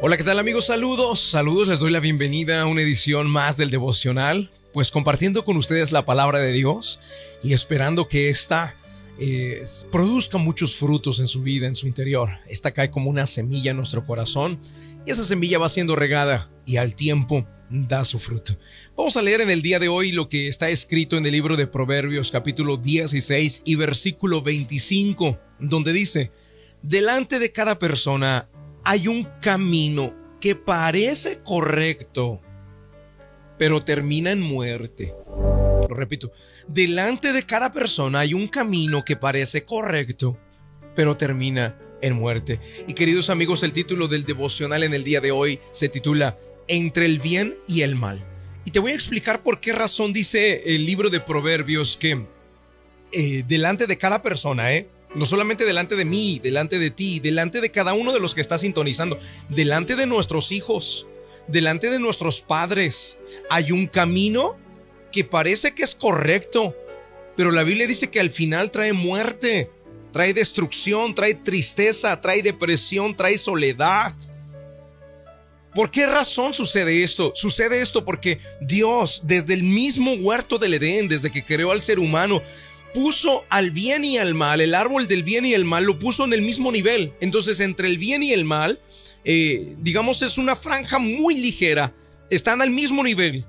Hola, ¿qué tal amigos? Saludos, saludos, les doy la bienvenida a una edición más del devocional, pues compartiendo con ustedes la palabra de Dios y esperando que esta eh, produzca muchos frutos en su vida, en su interior. Esta cae como una semilla en nuestro corazón y esa semilla va siendo regada y al tiempo da su fruto. Vamos a leer en el día de hoy lo que está escrito en el libro de Proverbios capítulo 16 y versículo 25, donde dice, delante de cada persona hay un camino que parece correcto, pero termina en muerte. Lo repito, delante de cada persona hay un camino que parece correcto, pero termina en muerte. Y queridos amigos, el título del devocional en el día de hoy se titula Entre el bien y el mal. Y te voy a explicar por qué razón dice el libro de Proverbios que eh, delante de cada persona, ¿eh? No solamente delante de mí, delante de ti, delante de cada uno de los que está sintonizando, delante de nuestros hijos, delante de nuestros padres. Hay un camino que parece que es correcto, pero la Biblia dice que al final trae muerte, trae destrucción, trae tristeza, trae depresión, trae soledad. ¿Por qué razón sucede esto? Sucede esto porque Dios, desde el mismo huerto del Edén, desde que creó al ser humano, puso al bien y al mal, el árbol del bien y el mal, lo puso en el mismo nivel. Entonces, entre el bien y el mal, eh, digamos, es una franja muy ligera. Están al mismo nivel.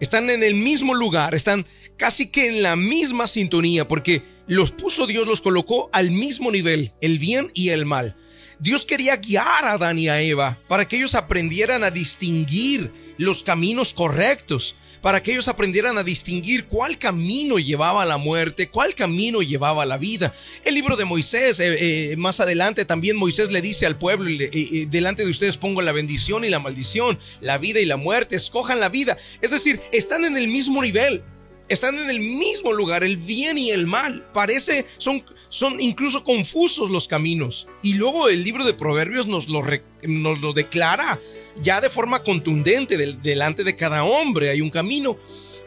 Están en el mismo lugar. Están casi que en la misma sintonía, porque los puso Dios, los colocó al mismo nivel, el bien y el mal. Dios quería guiar a Adán y a Eva para que ellos aprendieran a distinguir los caminos correctos para que ellos aprendieran a distinguir cuál camino llevaba a la muerte, cuál camino llevaba a la vida. El libro de Moisés, eh, eh, más adelante también Moisés le dice al pueblo, delante de ustedes pongo la bendición y la maldición, la vida y la muerte, escojan la vida. Es decir, están en el mismo nivel. Están en el mismo lugar, el bien y el mal. Parece, son, son incluso confusos los caminos. Y luego el libro de Proverbios nos lo, nos lo declara ya de forma contundente delante de cada hombre hay un camino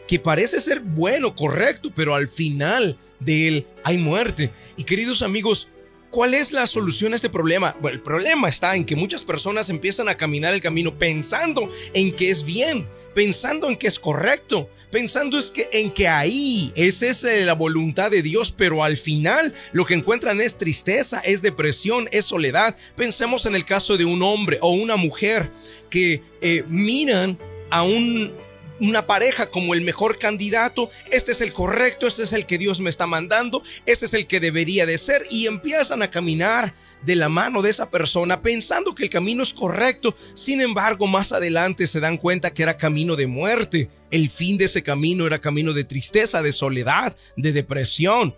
que parece ser bueno, correcto, pero al final de él hay muerte. Y queridos amigos, ¿cuál es la solución a este problema? Bueno, el problema está en que muchas personas empiezan a caminar el camino pensando en que es bien, pensando en que es correcto, pensando es que en que ahí esa es la voluntad de Dios, pero al final lo que encuentran es tristeza, es depresión, es soledad. Pensemos en el caso de un hombre o una mujer que eh, miran a un una pareja como el mejor candidato, este es el correcto, este es el que Dios me está mandando, este es el que debería de ser y empiezan a caminar de la mano de esa persona pensando que el camino es correcto, sin embargo más adelante se dan cuenta que era camino de muerte, el fin de ese camino era camino de tristeza, de soledad, de depresión.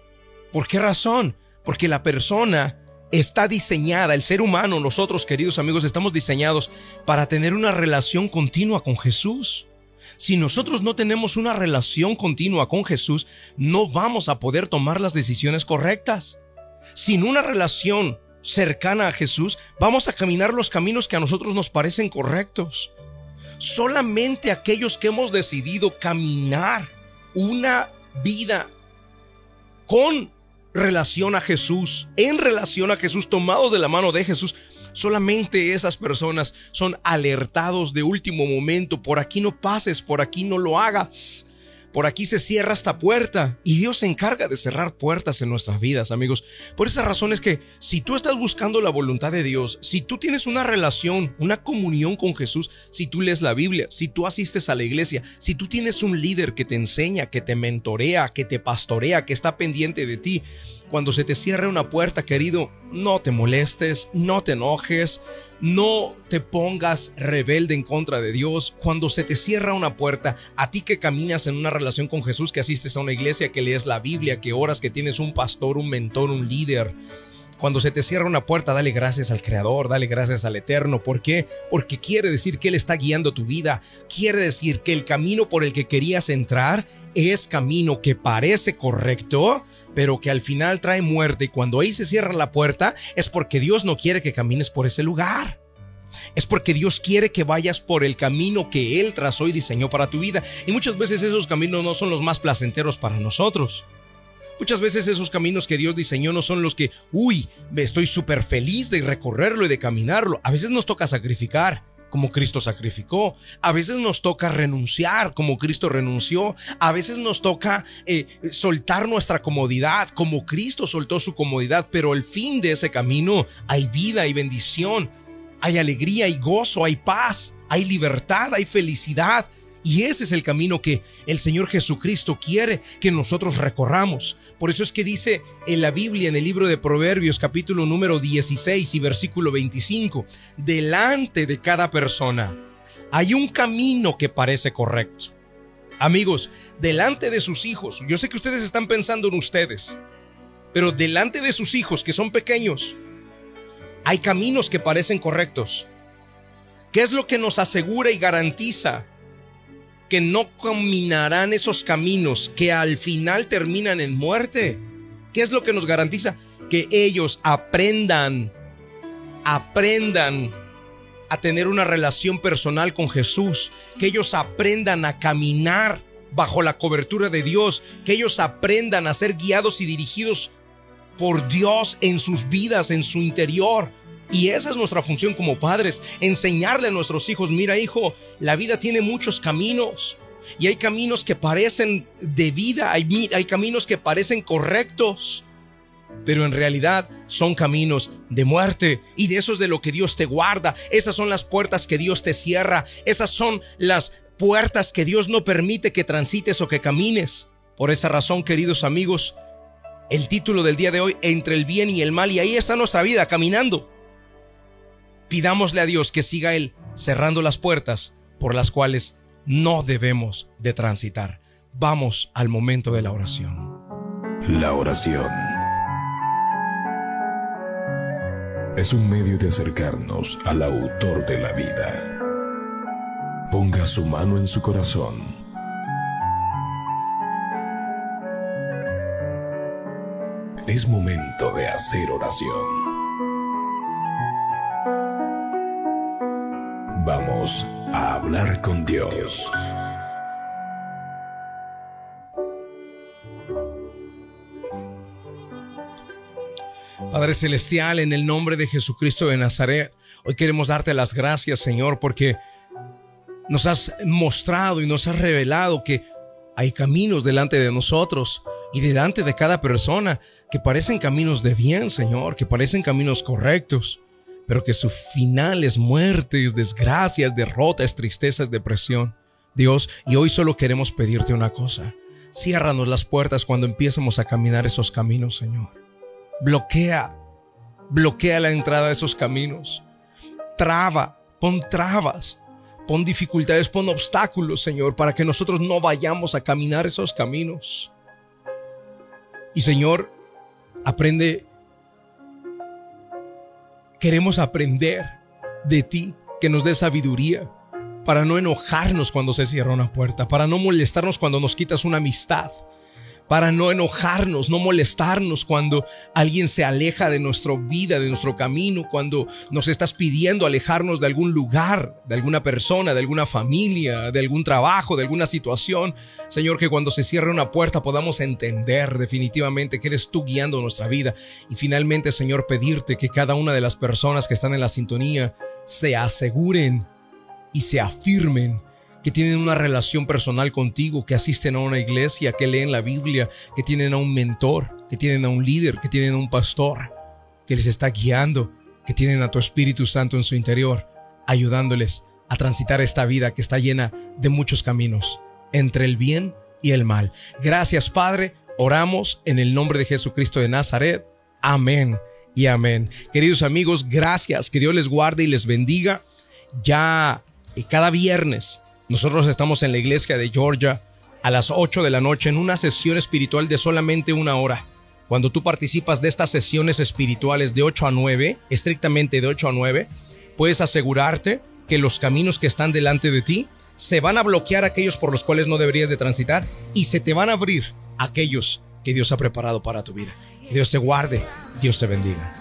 ¿Por qué razón? Porque la persona está diseñada, el ser humano, nosotros queridos amigos, estamos diseñados para tener una relación continua con Jesús. Si nosotros no tenemos una relación continua con Jesús, no vamos a poder tomar las decisiones correctas. Sin una relación cercana a Jesús, vamos a caminar los caminos que a nosotros nos parecen correctos. Solamente aquellos que hemos decidido caminar una vida con relación a Jesús, en relación a Jesús, tomados de la mano de Jesús, solamente esas personas son alertados de último momento, por aquí no pases, por aquí no lo hagas. Por aquí se cierra esta puerta y Dios se encarga de cerrar puertas en nuestras vidas, amigos. Por esa razón es que si tú estás buscando la voluntad de Dios, si tú tienes una relación, una comunión con Jesús, si tú lees la Biblia, si tú asistes a la iglesia, si tú tienes un líder que te enseña, que te mentorea, que te pastorea, que está pendiente de ti, cuando se te cierre una puerta, querido, no te molestes, no te enojes, no te pongas rebelde en contra de Dios. Cuando se te cierra una puerta, a ti que caminas en una relación con Jesús, que asistes a una iglesia, que lees la Biblia, que oras, que tienes un pastor, un mentor, un líder, cuando se te cierra una puerta, dale gracias al Creador, dale gracias al Eterno. ¿Por qué? Porque quiere decir que Él está guiando tu vida. Quiere decir que el camino por el que querías entrar es camino que parece correcto, pero que al final trae muerte. Y cuando ahí se cierra la puerta, es porque Dios no quiere que camines por ese lugar. Es porque Dios quiere que vayas por el camino que Él trazó y diseñó para tu vida. Y muchas veces esos caminos no son los más placenteros para nosotros. Muchas veces esos caminos que Dios diseñó no son los que, uy, estoy súper feliz de recorrerlo y de caminarlo. A veces nos toca sacrificar como Cristo sacrificó. A veces nos toca renunciar como Cristo renunció. A veces nos toca eh, soltar nuestra comodidad como Cristo soltó su comodidad. Pero al fin de ese camino hay vida y bendición. Hay alegría y gozo, hay paz, hay libertad, hay felicidad. Y ese es el camino que el Señor Jesucristo quiere que nosotros recorramos. Por eso es que dice en la Biblia, en el libro de Proverbios, capítulo número 16 y versículo 25, delante de cada persona hay un camino que parece correcto. Amigos, delante de sus hijos, yo sé que ustedes están pensando en ustedes, pero delante de sus hijos que son pequeños, hay caminos que parecen correctos. ¿Qué es lo que nos asegura y garantiza que no caminarán esos caminos que al final terminan en muerte. ¿Qué es lo que nos garantiza? Que ellos aprendan, aprendan a tener una relación personal con Jesús, que ellos aprendan a caminar bajo la cobertura de Dios, que ellos aprendan a ser guiados y dirigidos por Dios en sus vidas, en su interior. Y esa es nuestra función como padres, enseñarle a nuestros hijos, mira hijo, la vida tiene muchos caminos. Y hay caminos que parecen de vida, hay, caminos que parecen correctos, pero en realidad son caminos de muerte. Y de eso es de lo que Dios te guarda. Esas son las puertas que Dios te cierra. Esas son las puertas que Dios no permite que transites o que camines. Por esa razón, queridos amigos, el título del día de hoy, entre el bien y el mal, y ahí está nuestra vida caminando. Pidámosle a Dios que siga Él cerrando las puertas por las cuales no debemos de transitar. Vamos al momento de la oración. La oración es un medio de acercarnos al autor de la vida. Ponga su mano en su corazón. Es momento de hacer oración. A hablar con Dios. Padre Celestial, en el nombre de Jesucristo de Nazaret, hoy queremos darte las gracias, Señor, porque nos has mostrado y nos has revelado que hay caminos delante de nosotros y delante de cada persona que parecen caminos de bien, Señor, que parecen caminos correctos pero que su final es muertes, desgracias, derrotas, tristezas, depresión. Dios, y hoy solo queremos pedirte una cosa. Ciérranos las puertas cuando empiecemos a caminar esos caminos, Señor. Bloquea, bloquea la entrada de esos caminos. Traba, pon trabas, pon dificultades, pon obstáculos, Señor, para que nosotros no vayamos a caminar esos caminos. Y Señor, aprende Queremos aprender de ti, que nos dé sabiduría para no enojarnos cuando se cierra una puerta, para no molestarnos cuando nos quitas una amistad, para no enojarnos, no molestarnos cuando alguien se aleja de nuestra vida, de nuestro camino, cuando nos estás pidiendo alejarnos de algún lugar, de alguna persona, de alguna familia, de algún trabajo, de alguna situación. Señor, que cuando se cierre una puerta podamos entender definitivamente que eres tú guiando nuestra vida. Y finalmente, Señor, pedirte que cada una de las personas que están en la sintonía se aseguren y se afirmen que tienen una relación personal contigo, que asisten a una iglesia, que leen la Biblia, que tienen a un mentor, que tienen a un líder, que tienen a un pastor, que les está guiando, que tienen a tu Espíritu Santo en su interior, ayudándoles a transitar esta vida que está llena de muchos caminos, entre el bien y el mal. Gracias Padre, oramos en el nombre de Jesucristo de Nazaret. Amén y amén. Queridos amigos, gracias, que Dios les guarde y les bendiga. Ya y cada viernes nosotros estamos en la iglesia de Georgia a las 8 de la noche en una sesión espiritual de solamente una hora. Cuando tú participas de estas sesiones espirituales de 8 a 9, estrictamente de 8 a 9, puedes asegurarte que los caminos que están delante de ti se van a bloquear aquellos por los cuales no deberías de transitar y se te van a abrir aquellos que Dios ha preparado para tu vida. Dios te guarde, Dios te bendiga.